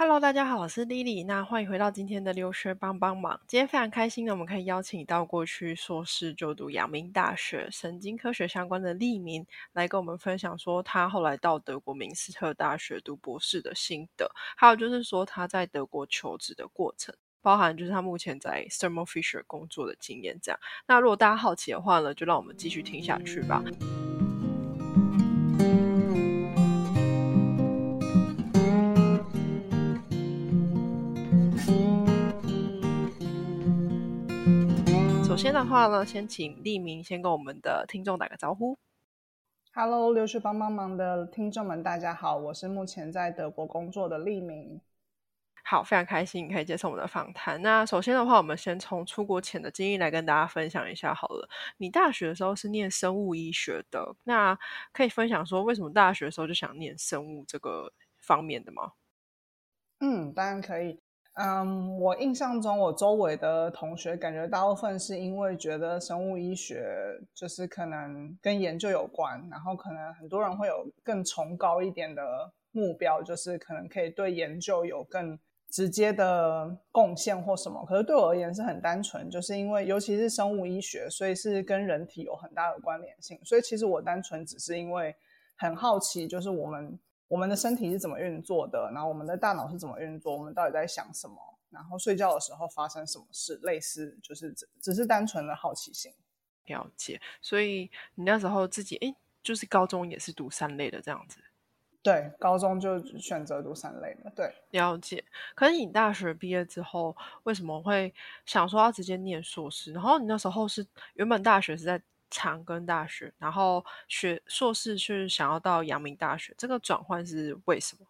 Hello，大家好，我是 Lily。那欢迎回到今天的留学帮帮忙。今天非常开心呢，我们可以邀请到过去硕士就读阳明大学神经科学相关的利明来跟我们分享，说他后来到德国明斯特大学读博士的心得，还有就是说他在德国求职的过程，包含就是他目前在 Thermo Fisher 工作的经验。这样，那如果大家好奇的话呢，就让我们继续听下去吧。先的话呢，先请立明先跟我们的听众打个招呼。Hello，留学帮帮忙的听众们，大家好，我是目前在德国工作的立明。好，非常开心可以接受我们的访谈。那首先的话，我们先从出国前的经历来跟大家分享一下好了。你大学的时候是念生物医学的，那可以分享说为什么大学的时候就想念生物这个方面的吗？嗯，当然可以。嗯，我印象中，我周围的同学感觉大部分是因为觉得生物医学就是可能跟研究有关，然后可能很多人会有更崇高一点的目标，就是可能可以对研究有更直接的贡献或什么。可是对我而言是很单纯，就是因为尤其是生物医学，所以是跟人体有很大的关联性，所以其实我单纯只是因为很好奇，就是我们。我们的身体是怎么运作的？然后我们的大脑是怎么运作？我们到底在想什么？然后睡觉的时候发生什么事？类似就是只只是单纯的好奇心。了解。所以你那时候自己哎，就是高中也是读三类的这样子。对，高中就选择读三类的。对，了解。可是你大学毕业之后，为什么会想说要直接念硕士？然后你那时候是原本大学是在。长庚大学，然后学硕士是想要到阳明大学，这个转换是为什么？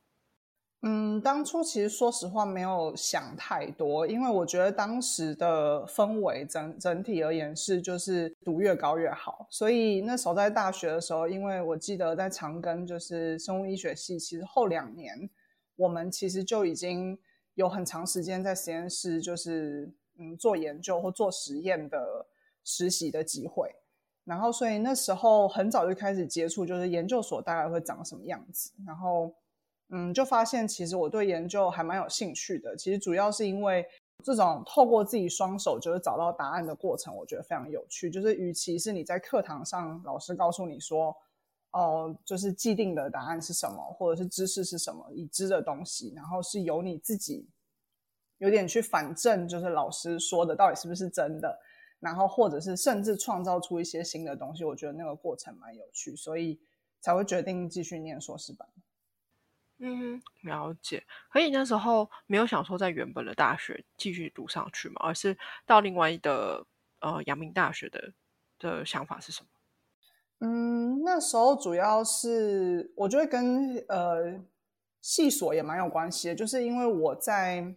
嗯，当初其实说实话没有想太多，因为我觉得当时的氛围整整体而言是就是读越高越好，所以那时候在大学的时候，因为我记得在长庚就是生物医学系，其实后两年我们其实就已经有很长时间在实验室就是嗯做研究或做实验的实习的机会。然后，所以那时候很早就开始接触，就是研究所大概会长什么样子。然后，嗯，就发现其实我对研究还蛮有兴趣的。其实主要是因为这种透过自己双手就是找到答案的过程，我觉得非常有趣。就是与其是你在课堂上老师告诉你说，哦，就是既定的答案是什么，或者是知识是什么已知的东西，然后是由你自己有点去反证，就是老师说的到底是不是真的。然后，或者是甚至创造出一些新的东西，我觉得那个过程蛮有趣，所以才会决定继续念硕士班。嗯，了解。可以那时候没有想说在原本的大学继续读上去嘛，而是到另外的呃阳明大学的的想法是什么？嗯，那时候主要是我觉得跟呃系所也蛮有关系的，就是因为我在。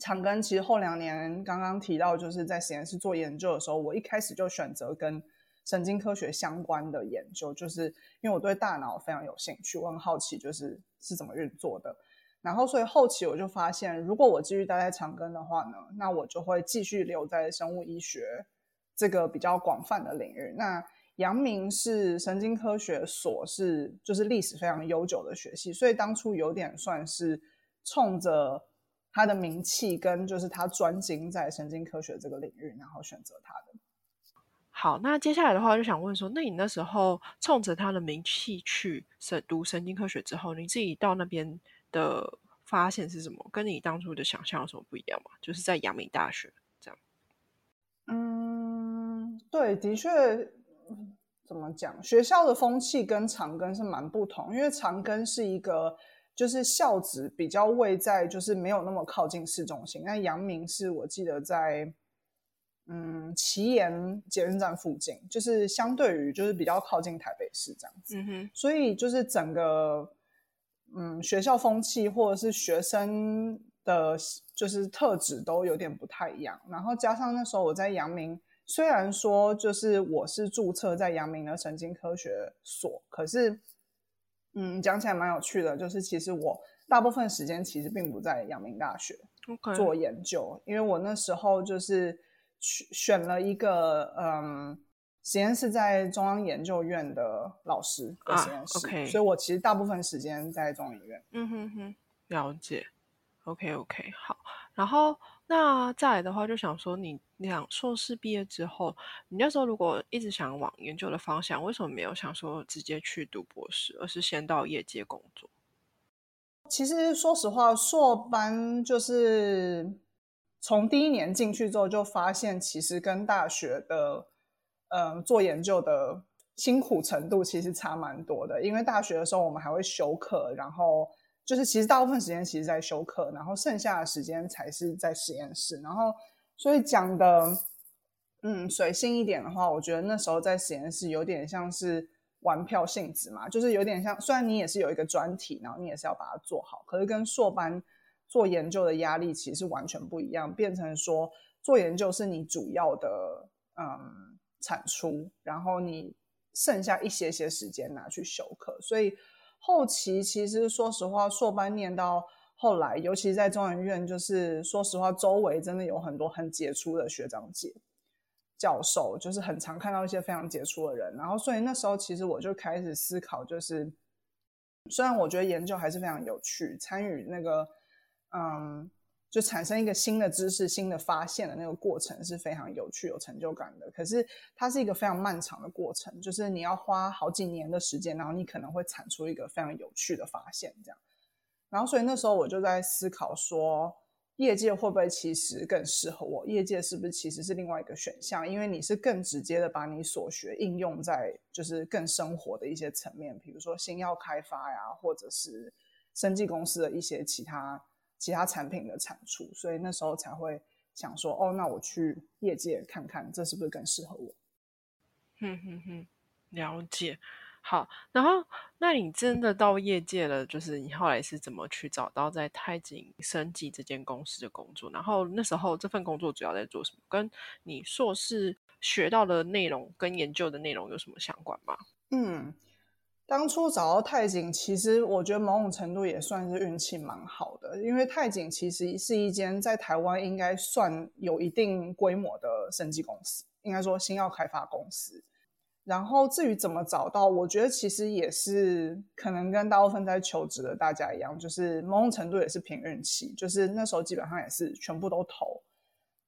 长庚其实后两年刚刚提到，就是在实验室做研究的时候，我一开始就选择跟神经科学相关的研究，就是因为我对大脑非常有兴趣，我很好奇就是是怎么运作的。然后所以后期我就发现，如果我继续待在长庚的话呢，那我就会继续留在生物医学这个比较广泛的领域。那阳明是神经科学所，是就是历史非常悠久的学系，所以当初有点算是冲着。他的名气跟就是他专精在神经科学这个领域，然后选择他的。好，那接下来的话就想问说，那你那时候冲着他的名气去神读神经科学之后，你自己到那边的发现是什么？跟你当初的想象有什么不一样吗？就是在阳明大学这样。嗯，对，的确，怎么讲？学校的风气跟长庚是蛮不同，因为长庚是一个。就是校址比较位在，就是没有那么靠近市中心。那阳明是我记得在，嗯，奇岩捷运站附近，就是相对于就是比较靠近台北市这样子。嗯哼。所以就是整个，嗯，学校风气或者是学生的，就是特质都有点不太一样。然后加上那时候我在阳明，虽然说就是我是注册在阳明的神经科学所，可是。嗯，讲起来蛮有趣的，就是其实我大部分时间其实并不在阳明大学做研究，因为我那时候就是选选了一个嗯实验室在中央研究院的老师的实验室，OK，，所以我其实大部分时间在中研院。嗯哼哼，了解。OK OK，好。然后那再来的话，就想说你两硕士毕业之后，你那时候如果一直想往研究的方向，为什么没有想说直接去读博士，而是先到业界工作？其实说实话，硕班就是从第一年进去之后，就发现其实跟大学的嗯做研究的辛苦程度其实差蛮多的。因为大学的时候我们还会修课，然后就是其实大部分时间其实在修课，然后剩下的时间才是在实验室。然后所以讲的嗯随性一点的话，我觉得那时候在实验室有点像是。玩票性质嘛，就是有点像，虽然你也是有一个专题，然后你也是要把它做好，可是跟硕班做研究的压力其实完全不一样，变成说做研究是你主要的嗯产出，然后你剩下一些些时间拿去修课，所以后期其实说实话，硕班念到后来，尤其在中研院，就是说实话，周围真的有很多很杰出的学长姐。教授就是很常看到一些非常杰出的人，然后所以那时候其实我就开始思考，就是虽然我觉得研究还是非常有趣，参与那个嗯，就产生一个新的知识、新的发现的那个过程是非常有趣、有成就感的。可是它是一个非常漫长的过程，就是你要花好几年的时间，然后你可能会产出一个非常有趣的发现，这样。然后所以那时候我就在思考说。业界会不会其实更适合我？业界是不是其实是另外一个选项？因为你是更直接的把你所学应用在就是更生活的一些层面，比如说新药开发呀，或者是生技公司的一些其他其他产品的产出。所以那时候才会想说，哦，那我去业界看看，这是不是更适合我？哼哼哼，了解。好，然后那你真的到业界了，就是你后来是怎么去找到在泰景生技这间公司的工作？然后那时候这份工作主要在做什么？跟你硕士学到的内容跟研究的内容有什么相关吗？嗯，当初找到泰景，其实我觉得某种程度也算是运气蛮好的，因为泰景其实是一间在台湾应该算有一定规模的生技公司，应该说新药开发公司。然后至于怎么找到，我觉得其实也是可能跟大部分在求职的大家一样，就是某种程度也是凭运气。就是那时候基本上也是全部都投。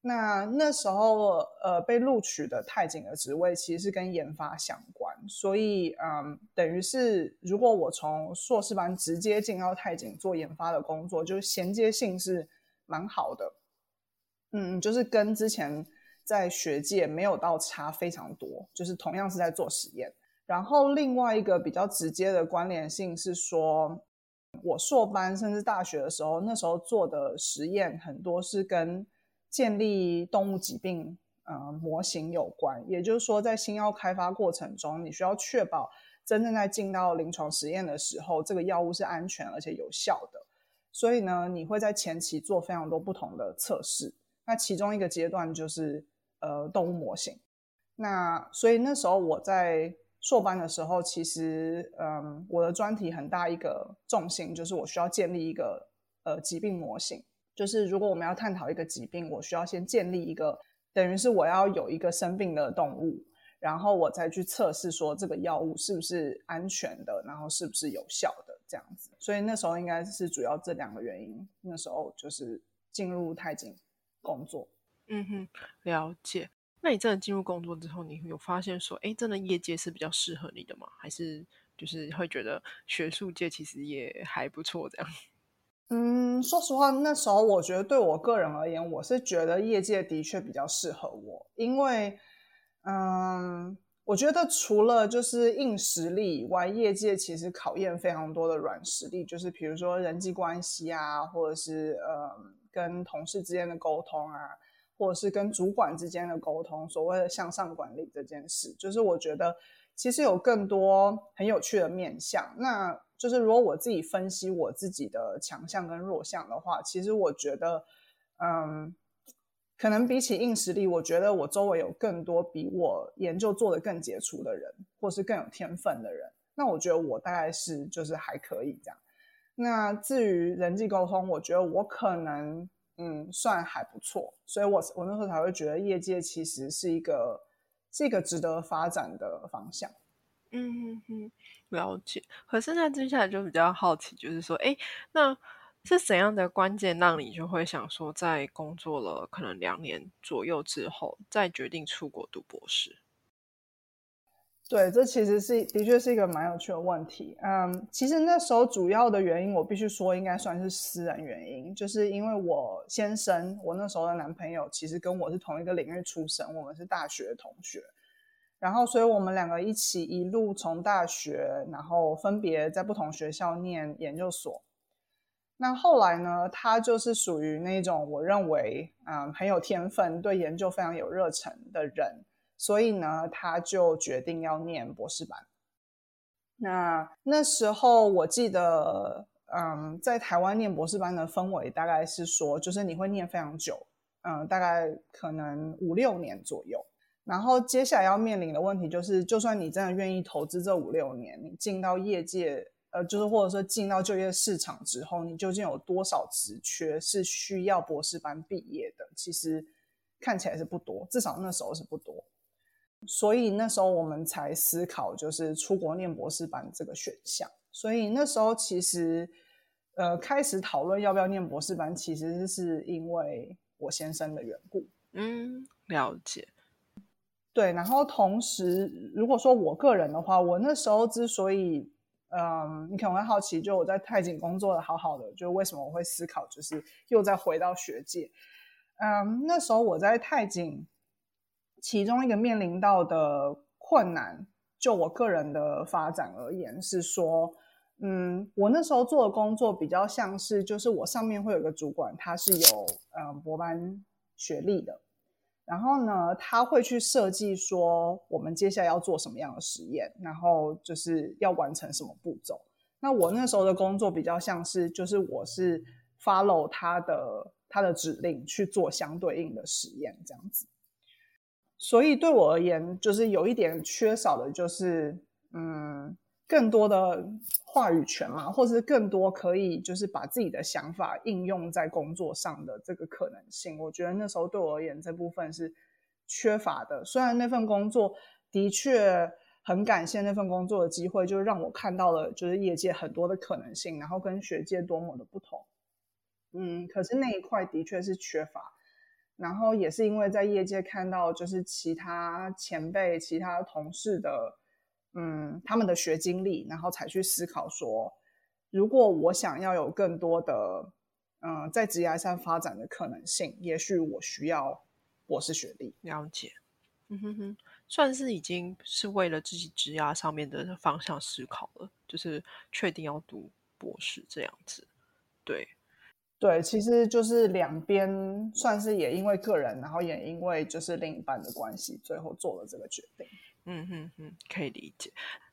那那时候呃被录取的太景的职位其实是跟研发相关，所以嗯等于是如果我从硕士班直接进到太景做研发的工作，就是衔接性是蛮好的。嗯，就是跟之前。在学界没有到差非常多，就是同样是在做实验。然后另外一个比较直接的关联性是说，我硕班甚至大学的时候，那时候做的实验很多是跟建立动物疾病呃模型有关。也就是说，在新药开发过程中，你需要确保真正在进到临床实验的时候，这个药物是安全而且有效的。所以呢，你会在前期做非常多不同的测试。那其中一个阶段就是。呃，动物模型。那所以那时候我在硕班的时候，其实嗯，我的专题很大一个重心就是我需要建立一个呃疾病模型。就是如果我们要探讨一个疾病，我需要先建立一个，等于是我要有一个生病的动物，然后我再去测试说这个药物是不是安全的，然后是不是有效的这样子。所以那时候应该是主要这两个原因。那时候就是进入太景工作。嗯哼，了解。那你真的进入工作之后，你有发现说，哎，真的业界是比较适合你的吗？还是就是会觉得学术界其实也还不错这样？嗯，说实话，那时候我觉得对我个人而言，我是觉得业界的确比较适合我，因为，嗯，我觉得除了就是硬实力以外，业界其实考验非常多的软实力，就是比如说人际关系啊，或者是呃跟同事之间的沟通啊。或者是跟主管之间的沟通，所谓的向上管理这件事，就是我觉得其实有更多很有趣的面向。那就是如果我自己分析我自己的强项跟弱项的话，其实我觉得，嗯，可能比起硬实力，我觉得我周围有更多比我研究做的更杰出的人，或是更有天分的人。那我觉得我大概是就是还可以这样。那至于人际沟通，我觉得我可能。嗯，算还不错，所以我我那时候才会觉得业界其实是一个是一个值得发展的方向。嗯嗯嗯，了解。可是那接下来就比较好奇，就是说，哎，那是怎样的关键让你就会想说，在工作了可能两年左右之后，再决定出国读博士？对，这其实是的确是一个蛮有趣的问题。嗯，其实那时候主要的原因，我必须说应该算是私人原因，就是因为我先生，我那时候的男朋友，其实跟我是同一个领域出身，我们是大学同学，然后所以我们两个一起一路从大学，然后分别在不同学校念研究所。那后来呢，他就是属于那种我认为嗯很有天分，对研究非常有热忱的人。所以呢，他就决定要念博士班。那那时候我记得，嗯，在台湾念博士班的氛围大概是说，就是你会念非常久，嗯，大概可能五六年左右。然后接下来要面临的问题就是，就算你真的愿意投资这五六年，你进到业界，呃，就是或者说进到就业市场之后，你究竟有多少职缺是需要博士班毕业的？其实看起来是不多，至少那时候是不多。所以那时候我们才思考，就是出国念博士班这个选项。所以那时候其实，呃，开始讨论要不要念博士班，其实是因为我先生的缘故。嗯，了解。对，然后同时，如果说我个人的话，我那时候之所以，嗯，你可能会好奇，就我在泰景工作的好好的，就为什么我会思考，就是又再回到学界。嗯，那时候我在泰景。其中一个面临到的困难，就我个人的发展而言，是说，嗯，我那时候做的工作比较像是，就是我上面会有个主管，他是有嗯博班学历的，然后呢，他会去设计说我们接下来要做什么样的实验，然后就是要完成什么步骤。那我那时候的工作比较像是，就是我是 follow 他的他的指令去做相对应的实验，这样子。所以对我而言，就是有一点缺少的，就是嗯，更多的话语权嘛，或者是更多可以就是把自己的想法应用在工作上的这个可能性。我觉得那时候对我而言，这部分是缺乏的。虽然那份工作的确很感谢那份工作的机会，就让我看到了就是业界很多的可能性，然后跟学界多么的不同。嗯，可是那一块的确是缺乏。然后也是因为在业界看到，就是其他前辈、其他同事的，嗯，他们的学经历，然后才去思考说，如果我想要有更多的，嗯，在职业上发展的可能性，也许我需要博士学历。了解，嗯哼哼，算是已经是为了自己职业上面的方向思考了，就是确定要读博士这样子，对。对，其实就是两边算是也因为个人，然后也因为就是另一半的关系，最后做了这个决定。嗯哼哼，可以理解。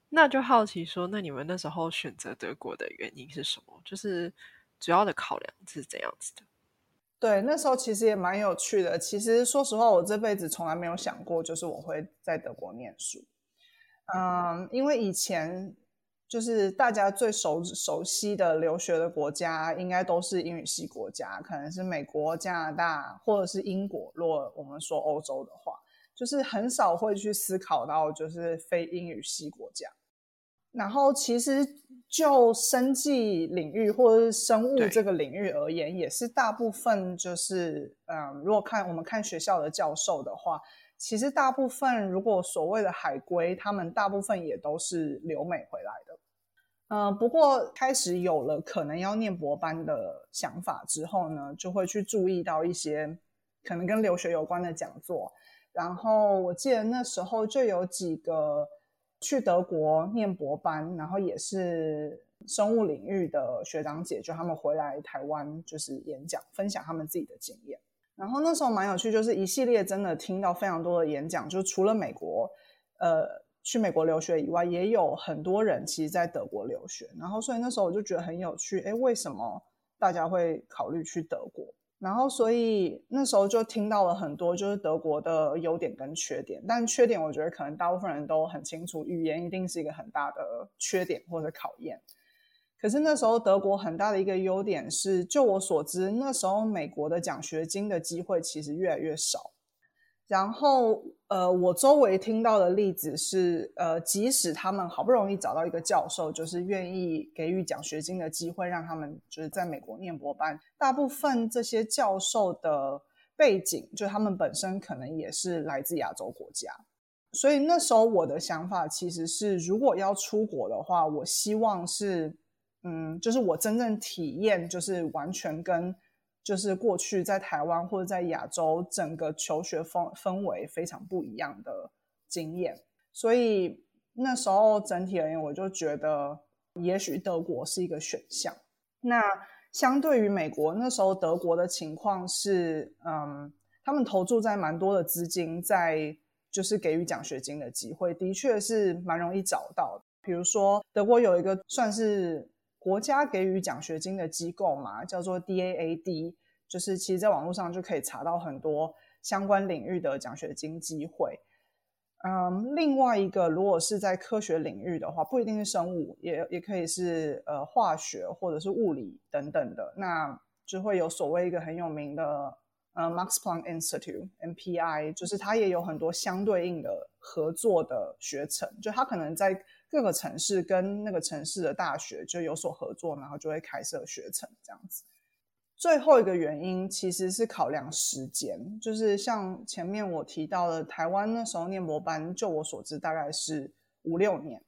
那就好奇说，那你们那时候选择德国的原因是什么？就是主要的考量是怎样子的？对，那时候其实也蛮有趣的。其实说实话，我这辈子从来没有想过，就是我会在德国念书。嗯，因为以前。就是大家最熟熟悉的留学的国家，应该都是英语系国家，可能是美国、加拿大或者是英国。如果我们说欧洲的话，就是很少会去思考到就是非英语系国家。然后其实就生计领域或者是生物这个领域而言，也是大部分就是嗯，如果看我们看学校的教授的话。其实大部分，如果所谓的海归，他们大部分也都是留美回来的。嗯，不过开始有了可能要念博班的想法之后呢，就会去注意到一些可能跟留学有关的讲座。然后我记得那时候就有几个去德国念博班，然后也是生物领域的学长姐，就他们回来台湾就是演讲，分享他们自己的经验。然后那时候蛮有趣，就是一系列真的听到非常多的演讲，就除了美国，呃，去美国留学以外，也有很多人其实在德国留学。然后所以那时候我就觉得很有趣，哎，为什么大家会考虑去德国？然后所以那时候就听到了很多就是德国的优点跟缺点，但缺点我觉得可能大部分人都很清楚，语言一定是一个很大的缺点或者考验。可是那时候德国很大的一个优点是，就我所知，那时候美国的奖学金的机会其实越来越少，然后，呃，我周围听到的例子是，呃，即使他们好不容易找到一个教授，就是愿意给予奖学金的机会，让他们就是在美国念博班，大部分这些教授的背景，就他们本身可能也是来自亚洲国家。所以那时候我的想法其实是，如果要出国的话，我希望是，嗯，就是我真正体验，就是完全跟。就是过去在台湾或者在亚洲整个求学氛氛围非常不一样的经验，所以那时候整体而言，我就觉得也许德国是一个选项。那相对于美国，那时候德国的情况是，嗯，他们投注在蛮多的资金在就是给予奖学金的机会，的确是蛮容易找到。比如说德国有一个算是。国家给予奖学金的机构嘛，叫做 DAAD，就是其实在网络上就可以查到很多相关领域的奖学金机会。嗯，另外一个，如果是在科学领域的话，不一定是生物，也也可以是呃化学或者是物理等等的，那就会有所谓一个很有名的呃 Max Planck Institute（MPI），就是它也有很多相对应的合作的学程，就它可能在。各个城市跟那个城市的大学就有所合作，然后就会开设学程这样子。最后一个原因其实是考量时间，就是像前面我提到的，台湾那时候念博班，就我所知大概是五六年。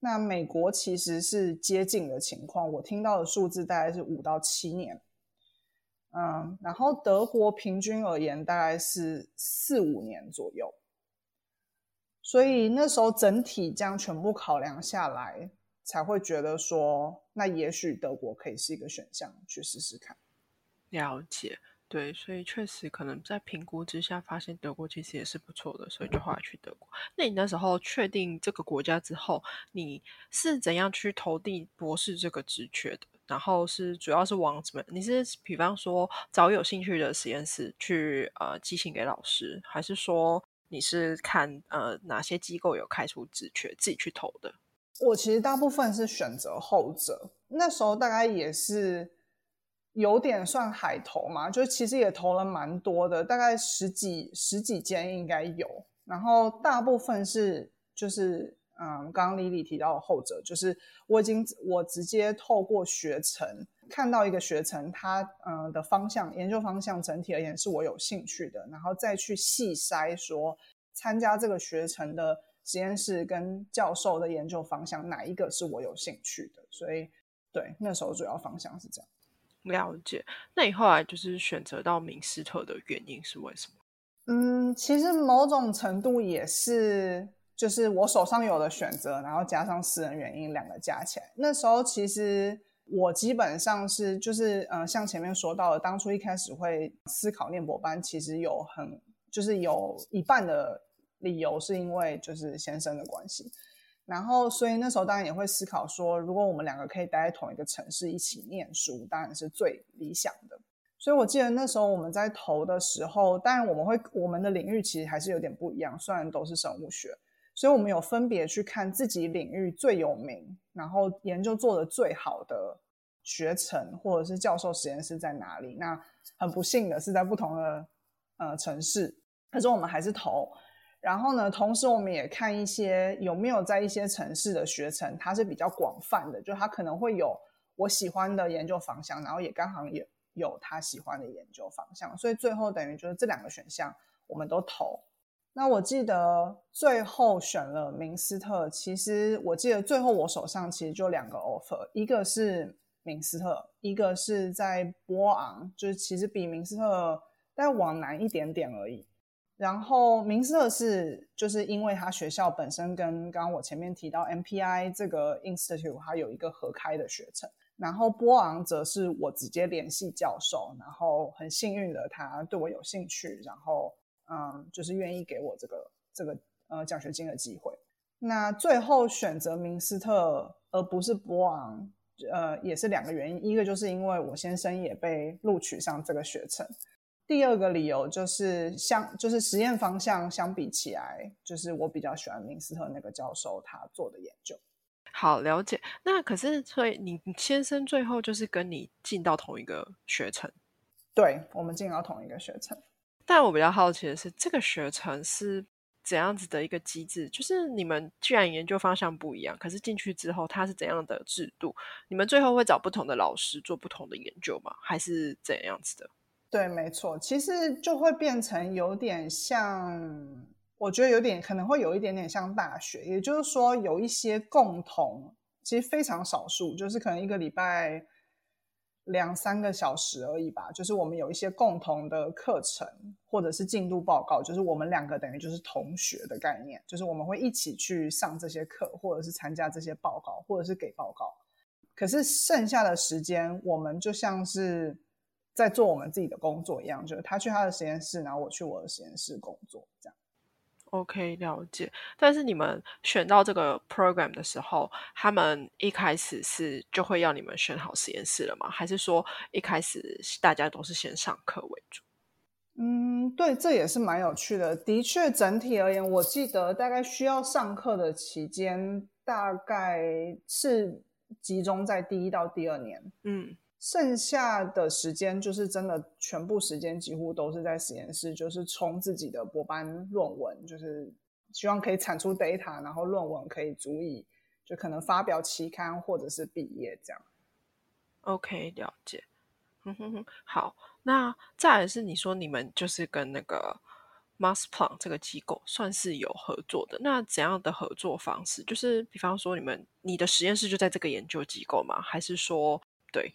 那美国其实是接近的情况，我听到的数字大概是五到七年。嗯，然后德国平均而言大概是四五年左右。所以那时候整体这样全部考量下来，才会觉得说，那也许德国可以是一个选项，去试试看。了解，对，所以确实可能在评估之下，发现德国其实也是不错的，所以就后来去德国。那你那时候确定这个国家之后，你是怎样去投递博士这个职缺的？然后是主要是往什么？你是比方说找有兴趣的实验室去呃寄信给老师，还是说？你是看呃哪些机构有开出职缺，自己去投的？我其实大部分是选择后者。那时候大概也是有点算海投嘛，就其实也投了蛮多的，大概十几十几间应该有。然后大部分是就是嗯，刚刚李李提到的后者，就是我已经我直接透过学程。看到一个学程，它嗯的方向研究方向整体而言是我有兴趣的，然后再去细筛说参加这个学程的实验室跟教授的研究方向哪一个是我有兴趣的，所以对那时候主要方向是这样。了解。那你后来就是选择到明斯特的原因是为什么？嗯，其实某种程度也是就是我手上有的选择，然后加上私人原因两个加起来，那时候其实。我基本上是就是呃，像前面说到的，当初一开始会思考念博班，其实有很就是有一半的理由是因为就是先生的关系，然后所以那时候当然也会思考说，如果我们两个可以待在同一个城市一起念书，当然是最理想的。所以我记得那时候我们在投的时候，当然我们会我们的领域其实还是有点不一样，虽然都是生物学。所以我们有分别去看自己领域最有名，然后研究做的最好的学程或者是教授实验室在哪里。那很不幸的是在不同的呃城市，可是我们还是投。然后呢，同时我们也看一些有没有在一些城市的学程，它是比较广泛的，就它可能会有我喜欢的研究方向，然后也刚好也有他喜欢的研究方向。所以最后等于就是这两个选项我们都投。那我记得最后选了明斯特，其实我记得最后我手上其实就两个 offer，一个是明斯特，一个是在波昂，就是其实比明斯特再往南一点点而已。然后明斯特是就是因为他学校本身跟刚刚我前面提到 MPI 这个 institute 它有一个合开的学程，然后波昂则是我直接联系教授，然后很幸运的他对我有兴趣，然后。嗯，就是愿意给我这个这个呃奖学金的机会。那最后选择明斯特而不是博昂，呃，也是两个原因。一个就是因为我先生也被录取上这个学程。第二个理由就是相就是实验方向相比起来，就是我比较喜欢明斯特那个教授他做的研究。好了解。那可是所以你先生最后就是跟你进到同一个学程？对，我们进到同一个学程。但我比较好奇的是，这个学程是怎样子的一个机制？就是你们既然研究方向不一样，可是进去之后，它是怎样的制度？你们最后会找不同的老师做不同的研究吗？还是怎样子的？对，没错，其实就会变成有点像，我觉得有点可能会有一点点像大学，也就是说有一些共同，其实非常少数，就是可能一个礼拜。两三个小时而已吧，就是我们有一些共同的课程，或者是进度报告，就是我们两个等于就是同学的概念，就是我们会一起去上这些课，或者是参加这些报告，或者是给报告。可是剩下的时间，我们就像是在做我们自己的工作一样，就是他去他的实验室，然后我去我的实验室工作，这样。OK，了解。但是你们选到这个 program 的时候，他们一开始是就会要你们选好实验室了吗？还是说一开始大家都是先上课为主？嗯，对，这也是蛮有趣的。的确，整体而言，我记得大概需要上课的期间，大概是集中在第一到第二年。嗯。剩下的时间就是真的，全部时间几乎都是在实验室，就是冲自己的博班论文，就是希望可以产出 data，然后论文可以足以就可能发表期刊或者是毕业这样。OK，了解。哼哼哼，好，那再来是你说你们就是跟那个 Mass Plan 这个机构算是有合作的，那怎样的合作方式？就是比方说你们你的实验室就在这个研究机构吗？还是说对？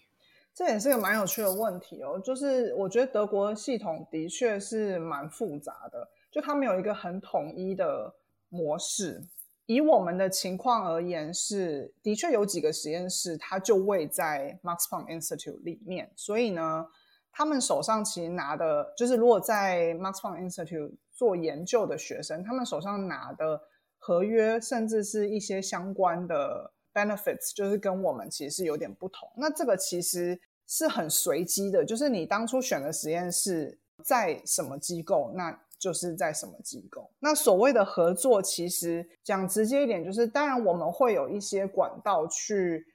这也是个蛮有趣的问题哦，就是我觉得德国系统的确是蛮复杂的，就它没有一个很统一的模式。以我们的情况而言，是的确有几个实验室，它就位在 Max Planck Institute 里面，所以呢，他们手上其实拿的，就是如果在 Max Planck Institute 做研究的学生，他们手上拿的合约，甚至是一些相关的 benefits，就是跟我们其实是有点不同。那这个其实。是很随机的，就是你当初选的实验室在什么机构，那就是在什么机构。那所谓的合作，其实讲直接一点，就是当然我们会有一些管道去，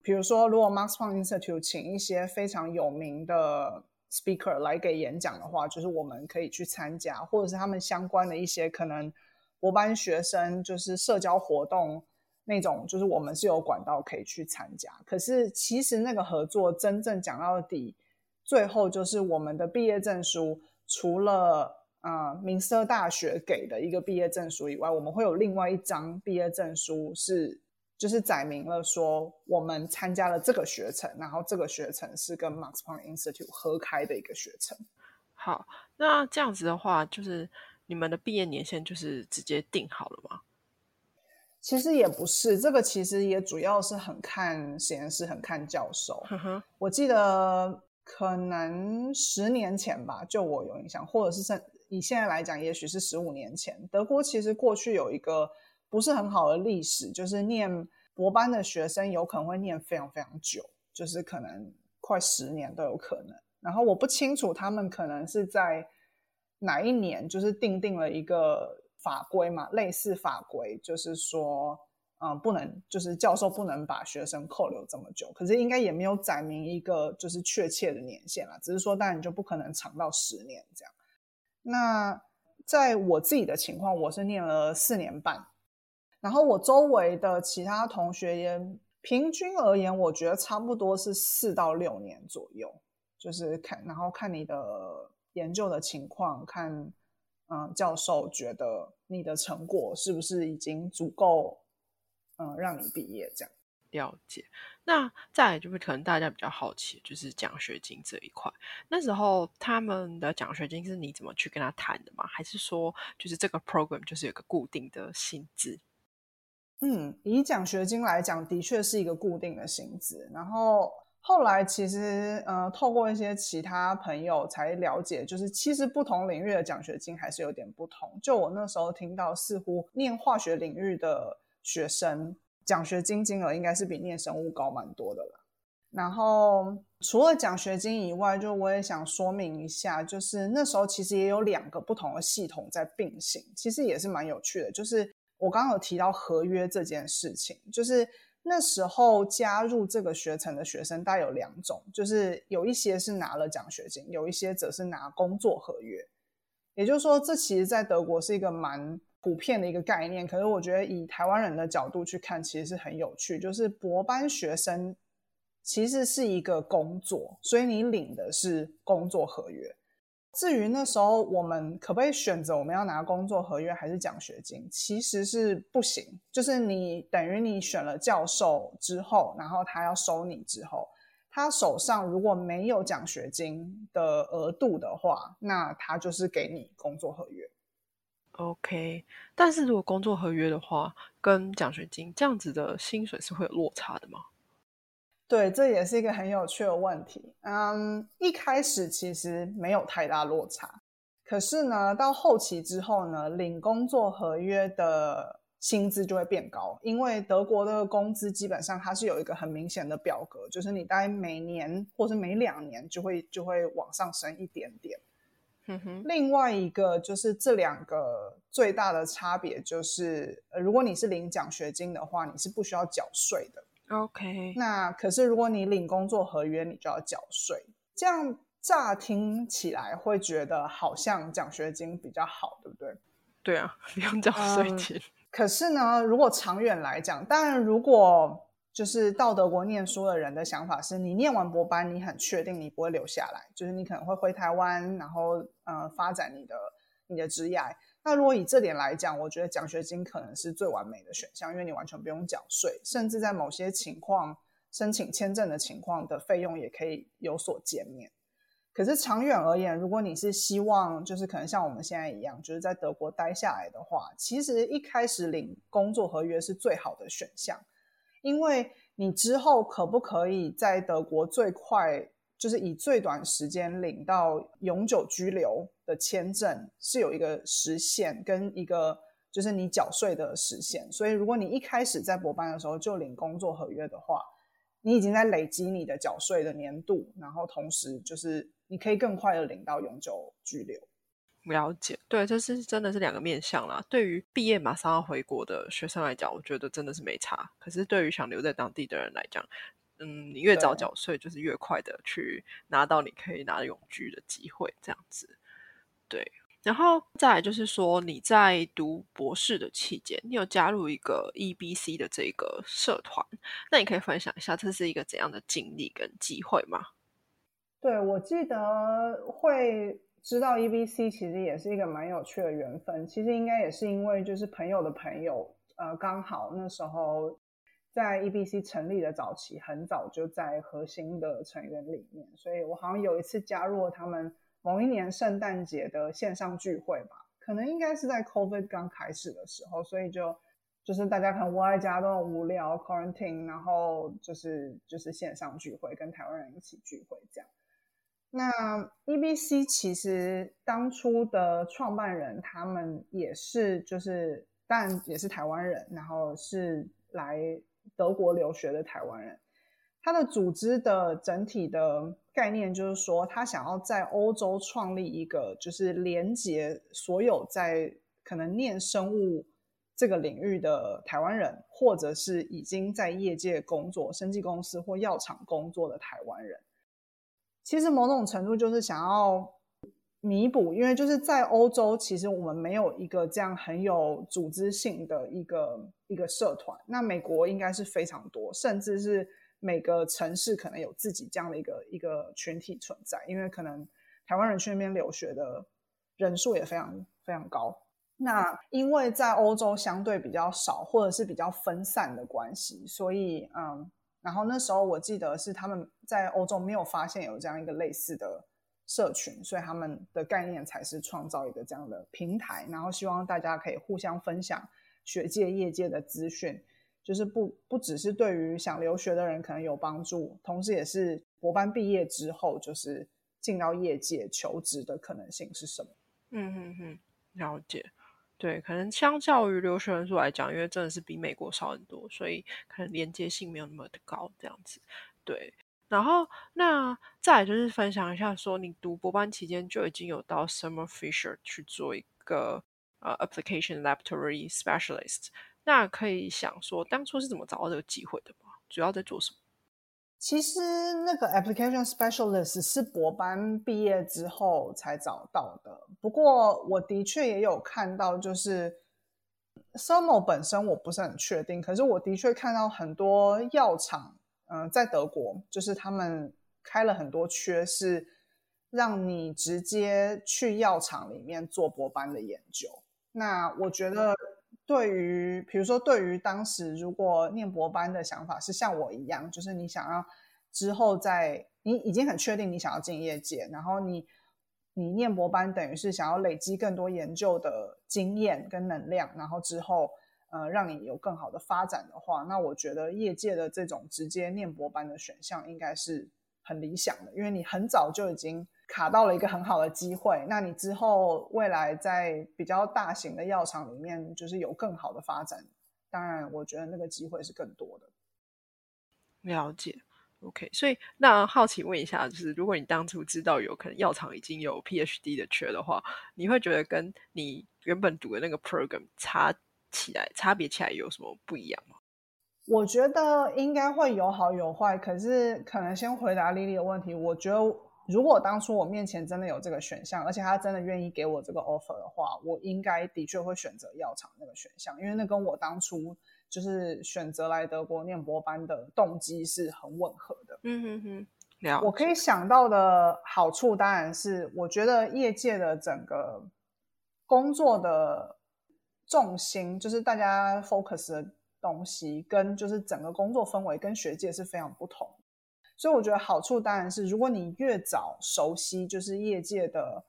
比如说如果 Max Planck Institute 请一些非常有名的 speaker 来给演讲的话，就是我们可以去参加，或者是他们相关的一些可能我班学生就是社交活动。那种就是我们是有管道可以去参加，可是其实那个合作真正讲到底，最后就是我们的毕业证书，除了啊明斯特大学给的一个毕业证书以外，我们会有另外一张毕业证书，是就是载明了说我们参加了这个学程，然后这个学程是跟 Max Plan Institute 合开的一个学程。好，那这样子的话，就是你们的毕业年限就是直接定好了吗？其实也不是，这个其实也主要是很看实验室，很看教授。我记得可能十年前吧，就我有印象，或者是现以现在来讲，也许是十五年前。德国其实过去有一个不是很好的历史，就是念博班的学生有可能会念非常非常久，就是可能快十年都有可能。然后我不清楚他们可能是在哪一年，就是定定了一个。法规嘛，类似法规，就是说，嗯，不能，就是教授不能把学生扣留这么久。可是应该也没有载明一个就是确切的年限啦，只是说，当然你就不可能长到十年这样。那在我自己的情况，我是念了四年半，然后我周围的其他同学也平均而言，我觉得差不多是四到六年左右，就是看，然后看你的研究的情况，看。嗯，教授觉得你的成果是不是已经足够，嗯，让你毕业这样？了解。那再来就是可能大家比较好奇，就是奖学金这一块。那时候他们的奖学金是你怎么去跟他谈的吗？还是说就是这个 program 就是有个固定的薪资？嗯，以奖学金来讲，的确是一个固定的薪资。然后。后来其实，呃，透过一些其他朋友才了解，就是其实不同领域的奖学金还是有点不同。就我那时候听到，似乎念化学领域的学生奖学金金额应该是比念生物高蛮多的了。然后除了奖学金以外，就我也想说明一下，就是那时候其实也有两个不同的系统在并行，其实也是蛮有趣的。就是我刚刚有提到合约这件事情，就是。那时候加入这个学程的学生大概有两种，就是有一些是拿了奖学金，有一些则是拿工作合约。也就是说，这其实在德国是一个蛮普遍的一个概念。可是我觉得以台湾人的角度去看，其实是很有趣，就是博班学生其实是一个工作，所以你领的是工作合约。至于那时候我们可不可以选择我们要拿工作合约还是奖学金，其实是不行。就是你等于你选了教授之后，然后他要收你之后，他手上如果没有奖学金的额度的话，那他就是给你工作合约。OK，但是如果工作合约的话，跟奖学金这样子的薪水是会有落差的吗？对，这也是一个很有趣的问题。嗯，一开始其实没有太大落差，可是呢，到后期之后呢，领工作合约的薪资就会变高，因为德国的工资基本上它是有一个很明显的表格，就是你大概每年或是每两年就会就会往上升一点点。嗯哼，另外一个就是这两个最大的差别就是，呃，如果你是领奖学金的话，你是不需要缴税的。OK，那可是如果你领工作合约，你就要缴税。这样乍听起来会觉得好像奖学金比较好，对不对？对啊，不用缴税金。可是呢，如果长远来讲，当然如果就是到德国念书的人的想法是，你念完博班，你很确定你不会留下来，就是你可能会回台湾，然后呃发展你的你的职业。那如果以这点来讲，我觉得奖学金可能是最完美的选项，因为你完全不用缴税，甚至在某些情况申请签证的情况的费用也可以有所减免。可是长远而言，如果你是希望就是可能像我们现在一样，就是在德国待下来的话，其实一开始领工作合约是最好的选项，因为你之后可不可以在德国最快。就是以最短时间领到永久居留的签证是有一个时限跟一个就是你缴税的时限，所以如果你一开始在博班的时候就领工作合约的话，你已经在累积你的缴税的年度，然后同时就是你可以更快的领到永久居留。了解，对，这是真的是两个面向啦。对于毕业马上要回国的学生来讲，我觉得真的是没差。可是对于想留在当地的人来讲，嗯，你越早缴税，就是越快的去拿到你可以拿永居的机会，这样子。对，然后再来就是说，你在读博士的期间，你有加入一个 EBC 的这个社团，那你可以分享一下这是一个怎样的经历跟机会吗？对，我记得会知道 EBC 其实也是一个蛮有趣的缘分，其实应该也是因为就是朋友的朋友，呃，刚好那时候。在 EBC 成立的早期，很早就在核心的成员里面，所以我好像有一次加入了他们某一年圣诞节的线上聚会吧，可能应该是在 COVID 刚开始的时候，所以就就是大家可能窝在家都很无聊，quarantine，然后就是就是线上聚会，跟台湾人一起聚会这样。那 EBC 其实当初的创办人他们也是就是但也是台湾人，然后是来。德国留学的台湾人，他的组织的整体的概念就是说，他想要在欧洲创立一个，就是连接所有在可能念生物这个领域的台湾人，或者是已经在业界工作、生技公司或药厂工作的台湾人。其实某种程度就是想要。弥补，因为就是在欧洲，其实我们没有一个这样很有组织性的一个一个社团。那美国应该是非常多，甚至是每个城市可能有自己这样的一个一个群体存在。因为可能台湾人去那边留学的人数也非常非常高。那因为在欧洲相对比较少，或者是比较分散的关系，所以嗯，然后那时候我记得是他们在欧洲没有发现有这样一个类似的。社群，所以他们的概念才是创造一个这样的平台，然后希望大家可以互相分享学界、业界的资讯，就是不不只是对于想留学的人可能有帮助，同时也是博班毕业之后就是进到业界求职的可能性是什么？嗯嗯嗯，了解。对，可能相较于留学人数来讲，因为真的是比美国少很多，所以可能连接性没有那么的高，这样子。对。然后，那再就是分享一下，说你读博班期间就已经有到 Summer Fisher 去做一个呃 Application Laboratory Specialist。那可以想说，当初是怎么找到这个机会的吗？主要在做什么？其实那个 Application Specialist 是博班毕业之后才找到的。不过我的确也有看到，就是 Summer 本身我不是很确定，可是我的确看到很多药厂，嗯，在德国就是他们开了很多缺，是让你直接去药厂里面做博班的研究。那我觉得，对于比如说对于当时如果念博班的想法是像我一样，就是你想要之后在你已经很确定你想要进业界，然后你。你念博班等于是想要累积更多研究的经验跟能量，然后之后呃让你有更好的发展的话，那我觉得业界的这种直接念博班的选项应该是很理想的，因为你很早就已经卡到了一个很好的机会，那你之后未来在比较大型的药厂里面就是有更好的发展，当然我觉得那个机会是更多的。了解。OK，所以那好奇问一下，就是如果你当初知道有可能药厂已经有 PhD 的缺的话，你会觉得跟你原本读的那个 program 差起来，差别起来有什么不一样吗？我觉得应该会有好有坏，可是可能先回答丽丽的问题。我觉得如果当初我面前真的有这个选项，而且他真的愿意给我这个 offer 的话，我应该的确会选择药厂那个选项，因为那跟我当初。就是选择来德国念博班的动机是很吻合的。嗯哼哼，我可以想到的好处当然是，我觉得业界的整个工作的重心，就是大家 focus 的东西，跟就是整个工作氛围跟学界是非常不同。所以我觉得好处当然是，如果你越早熟悉，就是业界的。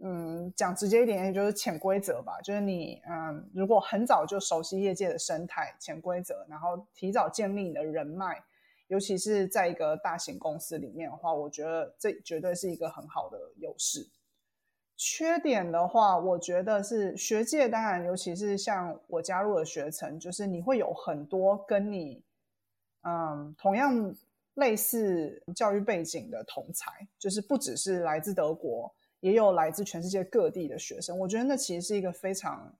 嗯，讲直接一点，就是潜规则吧。就是你，嗯，如果很早就熟悉业界的生态、潜规则，然后提早建立你的人脉，尤其是在一个大型公司里面的话，我觉得这绝对是一个很好的优势。缺点的话，我觉得是学界，当然，尤其是像我加入的学程，就是你会有很多跟你，嗯，同样类似教育背景的同才，就是不只是来自德国。也有来自全世界各地的学生，我觉得那其实是一个非常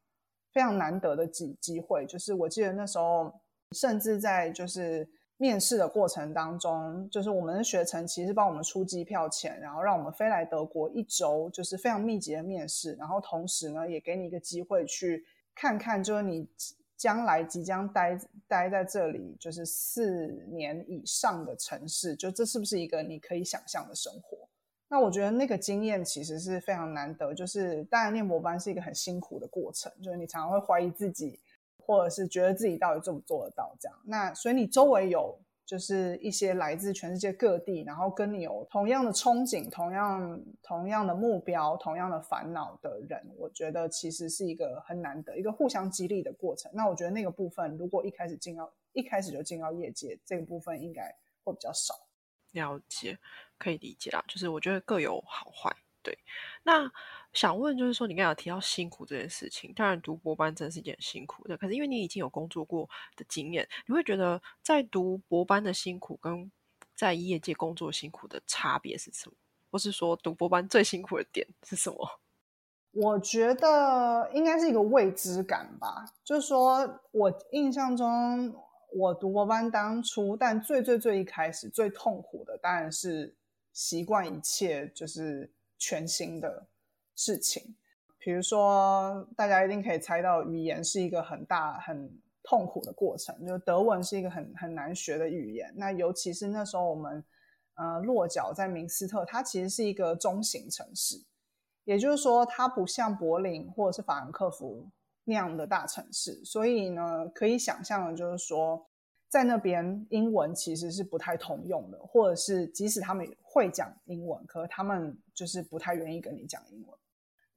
非常难得的机机会。就是我记得那时候，甚至在就是面试的过程当中，就是我们的学程其实帮我们出机票钱，然后让我们飞来德国一周，就是非常密集的面试。然后同时呢，也给你一个机会去看看，就是你将来即将待待在这里就是四年以上的城市，就这是不是一个你可以想象的生活？那我觉得那个经验其实是非常难得，就是当然念博班是一个很辛苦的过程，就是你常常会怀疑自己，或者是觉得自己到底做不做得到这样。那所以你周围有就是一些来自全世界各地，然后跟你有同样的憧憬、同样同样的目标、同样的烦恼的人，我觉得其实是一个很难得、一个互相激励的过程。那我觉得那个部分，如果一开始进到一开始就进到业界，这个部分应该会比较少。了解。可以理解啦，就是我觉得各有好坏。对，那想问就是说，你刚才提到辛苦这件事情，当然读博班真是一件辛苦的。可是因为你已经有工作过的经验，你会觉得在读博班的辛苦跟在业界工作辛苦的差别是什么？或是说读博班最辛苦的点是什么？我觉得应该是一个未知感吧。就是说我印象中，我读博班当初，但最最最一开始最痛苦的当然是。习惯一切就是全新的事情，比如说大家一定可以猜到，语言是一个很大很痛苦的过程。就德文是一个很很难学的语言，那尤其是那时候我们呃落脚在明斯特，它其实是一个中型城市，也就是说它不像柏林或者是法兰克福那样的大城市，所以呢，可以想象的就是说。在那边，英文其实是不太通用的，或者是即使他们会讲英文，可他们就是不太愿意跟你讲英文。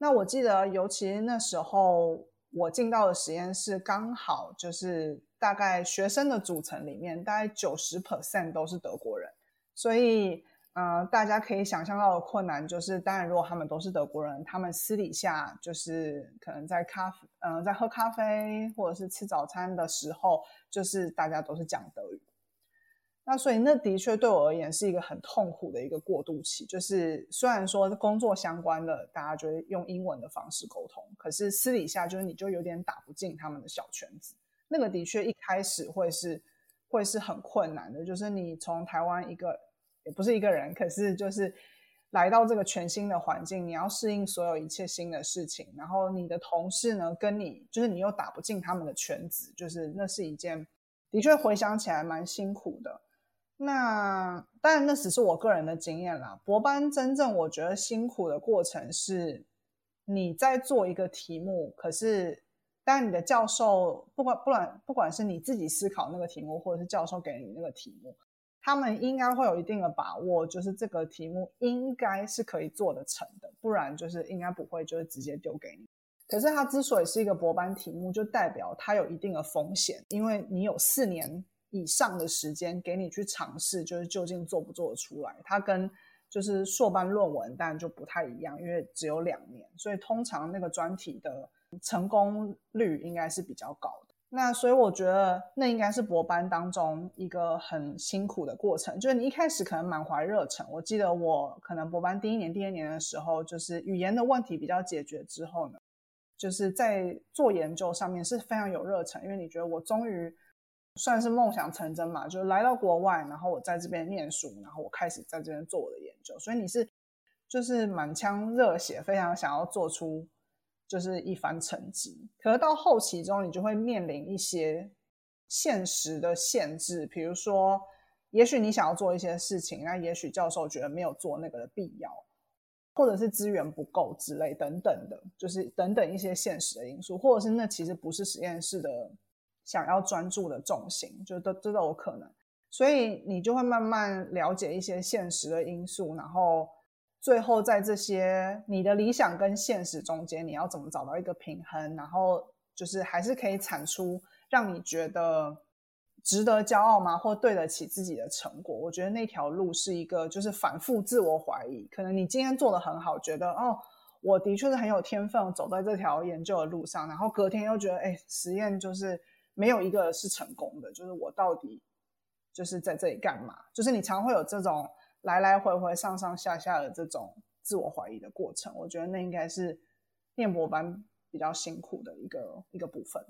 那我记得，尤其那时候我进到的实验室，刚好就是大概学生的组成里面，大概九十 percent 都是德国人，所以。呃，大家可以想象到的困难就是，当然，如果他们都是德国人，他们私底下就是可能在咖啡，呃，在喝咖啡或者是吃早餐的时候，就是大家都是讲德语。那所以那的确对我而言是一个很痛苦的一个过渡期。就是虽然说工作相关的，大家就会用英文的方式沟通，可是私底下就是你就有点打不进他们的小圈子。那个的确一开始会是会是很困难的，就是你从台湾一个。也不是一个人，可是就是来到这个全新的环境，你要适应所有一切新的事情，然后你的同事呢，跟你就是你又打不进他们的圈子，就是那是一件的确回想起来蛮辛苦的。那当然，那只是我个人的经验啦。博班真正我觉得辛苦的过程是，你在做一个题目，可是当你的教授不管不管不管是你自己思考那个题目，或者是教授给你那个题目，他们应该会有一定的把握，就是这个题目应该是可以做得成的，不然就是应该不会就是直接丢给你。可是它之所以是一个博班题目，就代表它有一定的风险，因为你有四年。以上的时间给你去尝试，就是究竟做不做得出来。它跟就是硕班论文，当然就不太一样，因为只有两年，所以通常那个专题的成功率应该是比较高的。那所以我觉得那应该是博班当中一个很辛苦的过程，就是你一开始可能满怀热忱。我记得我可能博班第一年、第二年的时候，就是语言的问题比较解决之后呢，就是在做研究上面是非常有热忱，因为你觉得我终于。算是梦想成真嘛，就来到国外，然后我在这边念书，然后我开始在这边做我的研究。所以你是就是满腔热血，非常想要做出就是一番成绩。可是到后期中，你就会面临一些现实的限制，比如说，也许你想要做一些事情，那也许教授觉得没有做那个的必要，或者是资源不够之类等等的，就是等等一些现实的因素，或者是那其实不是实验室的。想要专注的重心，就都都有可能，所以你就会慢慢了解一些现实的因素，然后最后在这些你的理想跟现实中间，你要怎么找到一个平衡，然后就是还是可以产出让你觉得值得骄傲吗？或对得起自己的成果？我觉得那条路是一个就是反复自我怀疑，可能你今天做的很好，觉得哦，我的确是很有天分，走在这条研究的路上，然后隔天又觉得哎，实验就是。没有一个是成功的，就是我到底就是在这里干嘛？就是你常会有这种来来回回、上上下下的这种自我怀疑的过程。我觉得那应该是念博班比较辛苦的一个一个部分。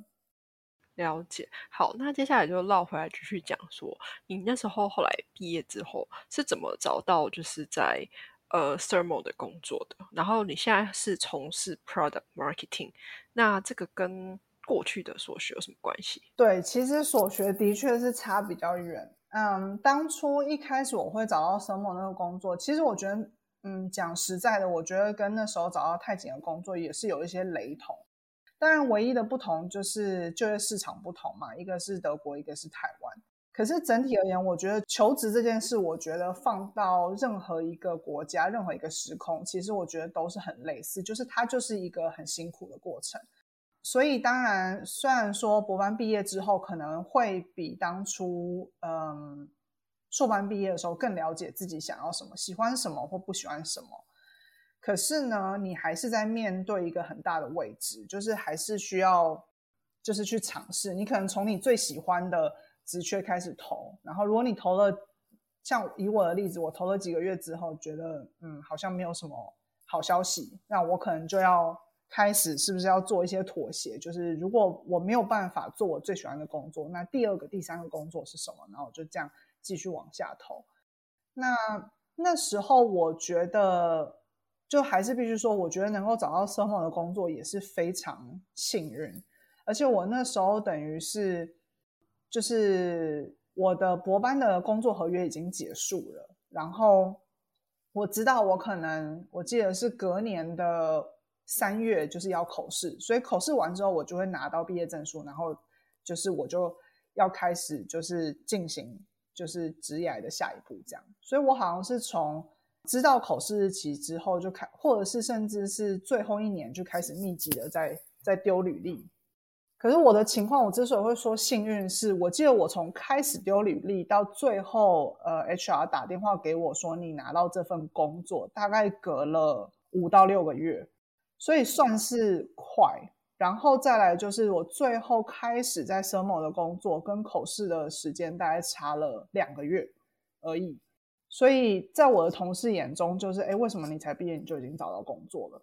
了解。好，那接下来就绕回来继续讲说，你那时候后来毕业之后是怎么找到就是在呃 thermal 的工作的？然后你现在是从事 product marketing，那这个跟过去的所学有什么关系？对，其实所学的确是差比较远。嗯，当初一开始我会找到生某那个工作，其实我觉得，嗯，讲实在的，我觉得跟那时候找到太紧的工作也是有一些雷同。当然，唯一的不同就是就业市场不同嘛，一个是德国，一个是台湾。可是整体而言，我觉得求职这件事，我觉得放到任何一个国家、任何一个时空，其实我觉得都是很类似，就是它就是一个很辛苦的过程。所以当然，虽然说博班毕业之后可能会比当初嗯硕班毕业的时候更了解自己想要什么、喜欢什么或不喜欢什么，可是呢，你还是在面对一个很大的位置，就是还是需要就是去尝试。你可能从你最喜欢的职缺开始投，然后如果你投了，像以我的例子，我投了几个月之后，觉得嗯好像没有什么好消息，那我可能就要。开始是不是要做一些妥协？就是如果我没有办法做我最喜欢的工作，那第二个、第三个工作是什么？然后就这样继续往下投。那那时候我觉得，就还是必须说，我觉得能够找到生活的工作也是非常幸运。而且我那时候等于是，就是我的博班的工作合约已经结束了，然后我知道我可能，我记得是隔年的。三月就是要口试，所以口试完之后，我就会拿到毕业证书，然后就是我就要开始就是进行就是职业的下一步这样。所以我好像是从知道口试日期之后就开，或者是甚至是最后一年就开始密集的在在丢履历。可是我的情况，我之所以会说幸运，是我记得我从开始丢履历到最后，呃，HR 打电话给我说你拿到这份工作，大概隔了五到六个月。所以算是快，然后再来就是我最后开始在 s 某的工作，跟口试的时间大概差了两个月而已。所以在我的同事眼中，就是哎，为什么你才毕业你就已经找到工作了？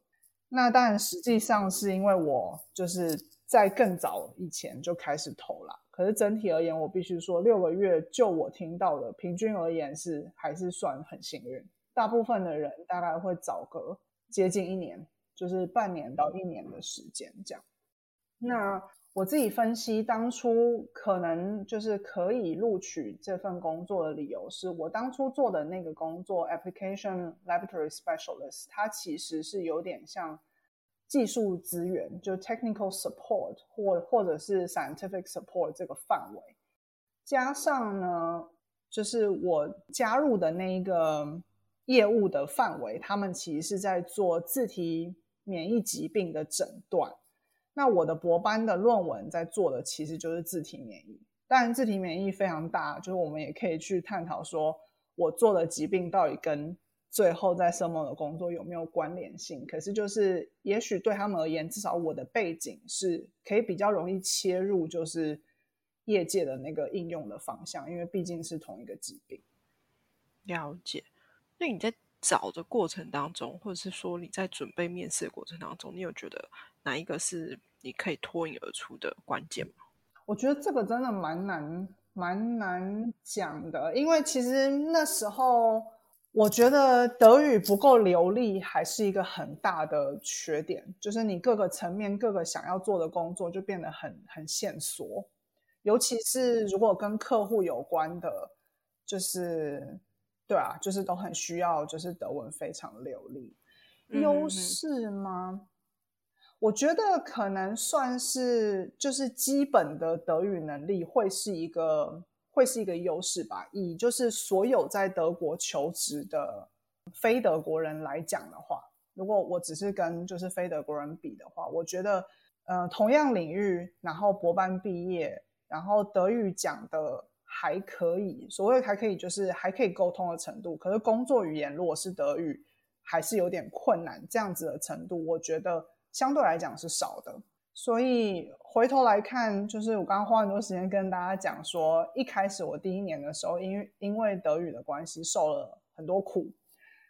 那当然，实际上是因为我就是在更早以前就开始投了。可是整体而言，我必须说，六个月就我听到的平均而言是还是算很幸运。大部分的人大概会早个接近一年，就是半年到一年的时间这样。那我自己分析，当初可能就是可以录取这份工作的理由，是我当初做的那个工作，application laboratory specialist，它其实是有点像技术资源，就 technical support 或或者是 scientific support 这个范围。加上呢，就是我加入的那一个业务的范围，他们其实是在做自体免疫疾病的诊断。那我的博班的论文在做的其实就是自体免疫，当然自体免疫非常大，就是我们也可以去探讨说，我做的疾病到底跟最后在生梦的工作有没有关联性。可是就是也许对他们而言，至少我的背景是可以比较容易切入，就是业界的那个应用的方向，因为毕竟是同一个疾病。了解。那你在找的过程当中，或者是说你在准备面试的过程当中，你有觉得哪一个是？你可以脱颖而出的关键吗？我觉得这个真的蛮难，蛮难讲的。因为其实那时候，我觉得德语不够流利，还是一个很大的缺点。就是你各个层面、各个想要做的工作，就变得很很线索。尤其是如果跟客户有关的，就是对啊，就是都很需要，就是德文非常流利。优势吗？我觉得可能算是就是基本的德语能力会是一个会是一个优势吧。以就是所有在德国求职的非德国人来讲的话，如果我只是跟就是非德国人比的话，我觉得呃同样领域，然后博班毕业，然后德语讲的还可以，所谓还可以就是还可以沟通的程度。可是工作语言如果是德语，还是有点困难这样子的程度，我觉得。相对来讲是少的，所以回头来看，就是我刚刚花很多时间跟大家讲说，一开始我第一年的时候，因为因为德语的关系受了很多苦，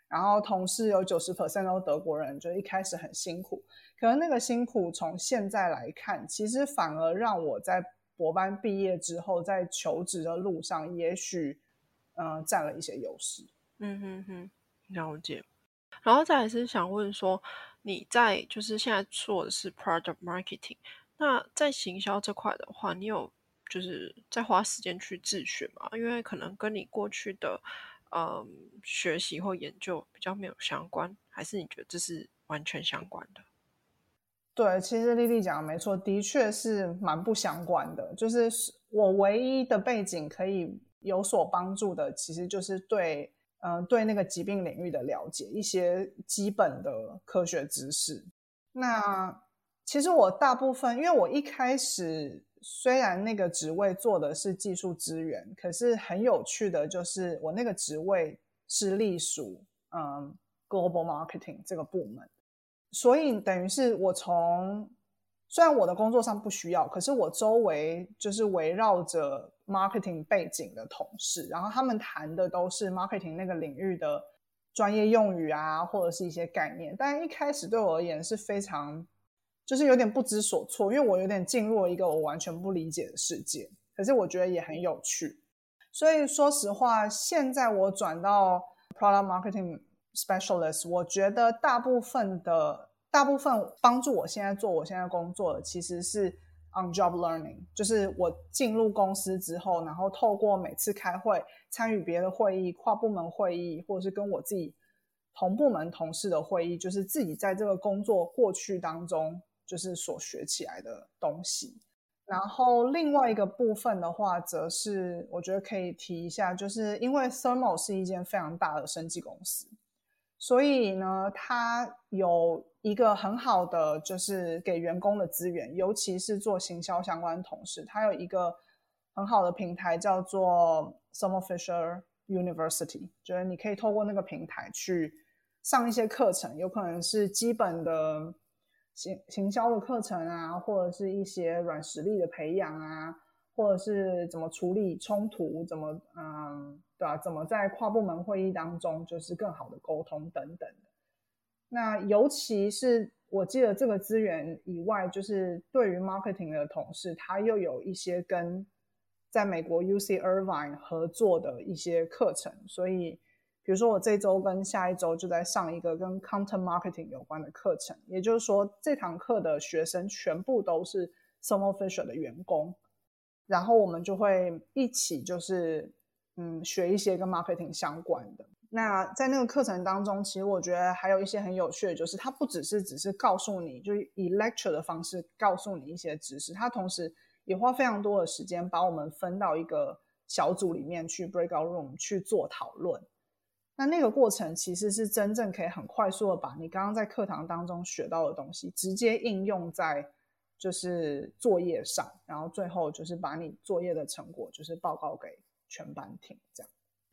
然后同事有九十 percent 都德国人，就一开始很辛苦。可能那个辛苦从现在来看，其实反而让我在博班毕业之后，在求职的路上，也许嗯占了一些优势。嗯哼哼，了解。然后再来是想问说。你在就是现在做的是 product marketing，那在行销这块的话，你有就是在花时间去自学吗？因为可能跟你过去的嗯学习或研究比较没有相关，还是你觉得这是完全相关的？对，其实丽丽讲的没错，的确是蛮不相关的。就是我唯一的背景可以有所帮助的，其实就是对。嗯，对那个疾病领域的了解，一些基本的科学知识。那其实我大部分，因为我一开始虽然那个职位做的是技术资源，可是很有趣的就是我那个职位是隶属嗯 global marketing 这个部门，所以等于是我从。虽然我的工作上不需要，可是我周围就是围绕着 marketing 背景的同事，然后他们谈的都是 marketing 那个领域的专业用语啊，或者是一些概念。但一开始对我而言是非常，就是有点不知所措，因为我有点进入了一个我完全不理解的世界。可是我觉得也很有趣，所以说实话，现在我转到 product marketing specialist，我觉得大部分的。大部分帮助我现在做我现在工作的，其实是 on job learning，就是我进入公司之后，然后透过每次开会、参与别的会议、跨部门会议，或者是跟我自己同部门同事的会议，就是自己在这个工作过去当中，就是所学起来的东西。然后另外一个部分的话，则是我觉得可以提一下，就是因为 Thermo 是一间非常大的生技公司。所以呢，它有一个很好的，就是给员工的资源，尤其是做行销相关同事，它有一个很好的平台，叫做 s o m e r Fisher University，就是你可以透过那个平台去上一些课程，有可能是基本的行行销的课程啊，或者是一些软实力的培养啊。或者是怎么处理冲突，怎么嗯，对吧？怎么在跨部门会议当中就是更好的沟通等等的。那尤其是我记得这个资源以外，就是对于 marketing 的同事，他又有一些跟在美国 UC Irvine 合作的一些课程。所以，比如说我这周跟下一周就在上一个跟 content marketing 有关的课程，也就是说这堂课的学生全部都是 s o m o Fisher 的员工，然后我们就会一起就是嗯学一些跟 marketing 相关的。那在那个课程当中，其实我觉得还有一些很有趣的，就是它不只是只是告诉你，就是以 lecture 的方式告诉你一些知识，它同时也花非常多的时间把我们分到一个小组里面去 breakout room 去做讨论。那那个过程其实是真正可以很快速的把你刚刚在课堂当中学到的东西直接应用在就是作业上，然后最后就是把你作业的成果就是报告给全班听，这样。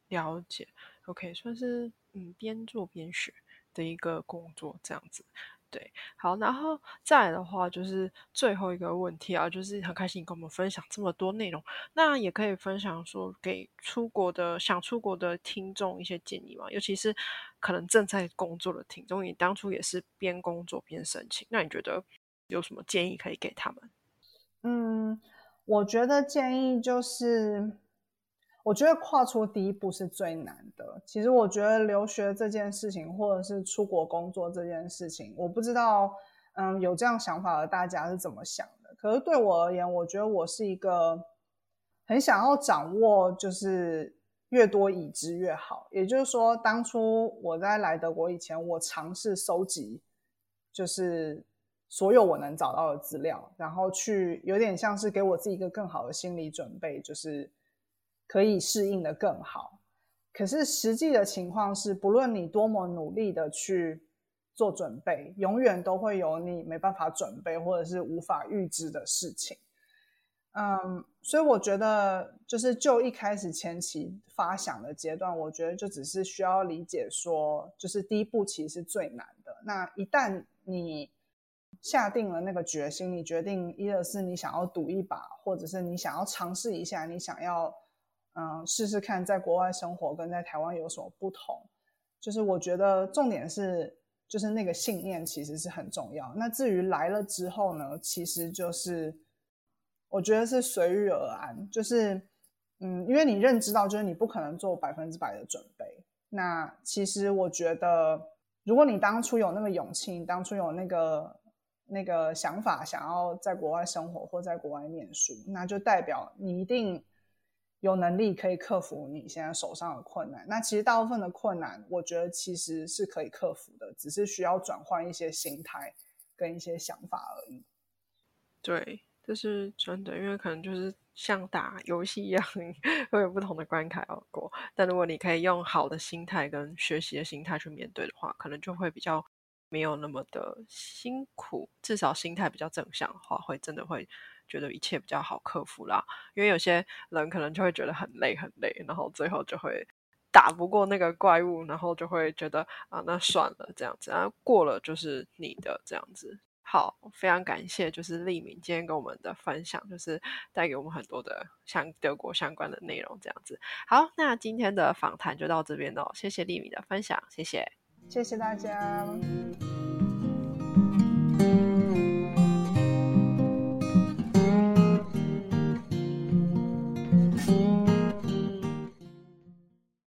了解，OK，算是嗯边做边学的一个工作这样子。对，好，然后再来的话，就是最后一个问题啊，就是很开心你跟我们分享这么多内容，那也可以分享说给出国的想出国的听众一些建议嘛，尤其是可能正在工作的听众，你当初也是边工作边申请，那你觉得有什么建议可以给他们？嗯，我觉得建议就是。我觉得跨出第一步是最难的。其实我觉得留学这件事情，或者是出国工作这件事情，我不知道，嗯，有这样想法的大家是怎么想的。可是对我而言，我觉得我是一个很想要掌握，就是越多已知越好。也就是说，当初我在来德国以前，我尝试收集，就是所有我能找到的资料，然后去有点像是给我自己一个更好的心理准备，就是。可以适应的更好，可是实际的情况是，不论你多么努力的去做准备，永远都会有你没办法准备或者是无法预知的事情。嗯，所以我觉得，就是就一开始前期发想的阶段，我觉得就只是需要理解说，就是第一步其实是最难的。那一旦你下定了那个决心，你决定一二四，你想要赌一把，或者是你想要尝试一下，你想要。嗯，试试看在国外生活跟在台湾有什么不同。就是我觉得重点是，就是那个信念其实是很重要。那至于来了之后呢，其实就是我觉得是随遇而安。就是嗯，因为你认知到，就是你不可能做百分之百的准备。那其实我觉得，如果你当初有那个勇气，当初有那个那个想法，想要在国外生活或在国外念书，那就代表你一定。有能力可以克服你现在手上的困难，那其实大部分的困难，我觉得其实是可以克服的，只是需要转换一些心态跟一些想法而已。对，这是真的，因为可能就是像打游戏一样，会有不同的关卡要过。但如果你可以用好的心态跟学习的心态去面对的话，可能就会比较没有那么的辛苦，至少心态比较正向的话，会真的会。觉得一切比较好克服啦，因为有些人可能就会觉得很累很累，然后最后就会打不过那个怪物，然后就会觉得啊，那算了这样子，然后过了就是你的这样子。好，非常感谢，就是利明今天跟我们的分享，就是带给我们很多的像德国相关的内容这样子。好，那今天的访谈就到这边喽，谢谢利明的分享，谢谢，谢谢大家。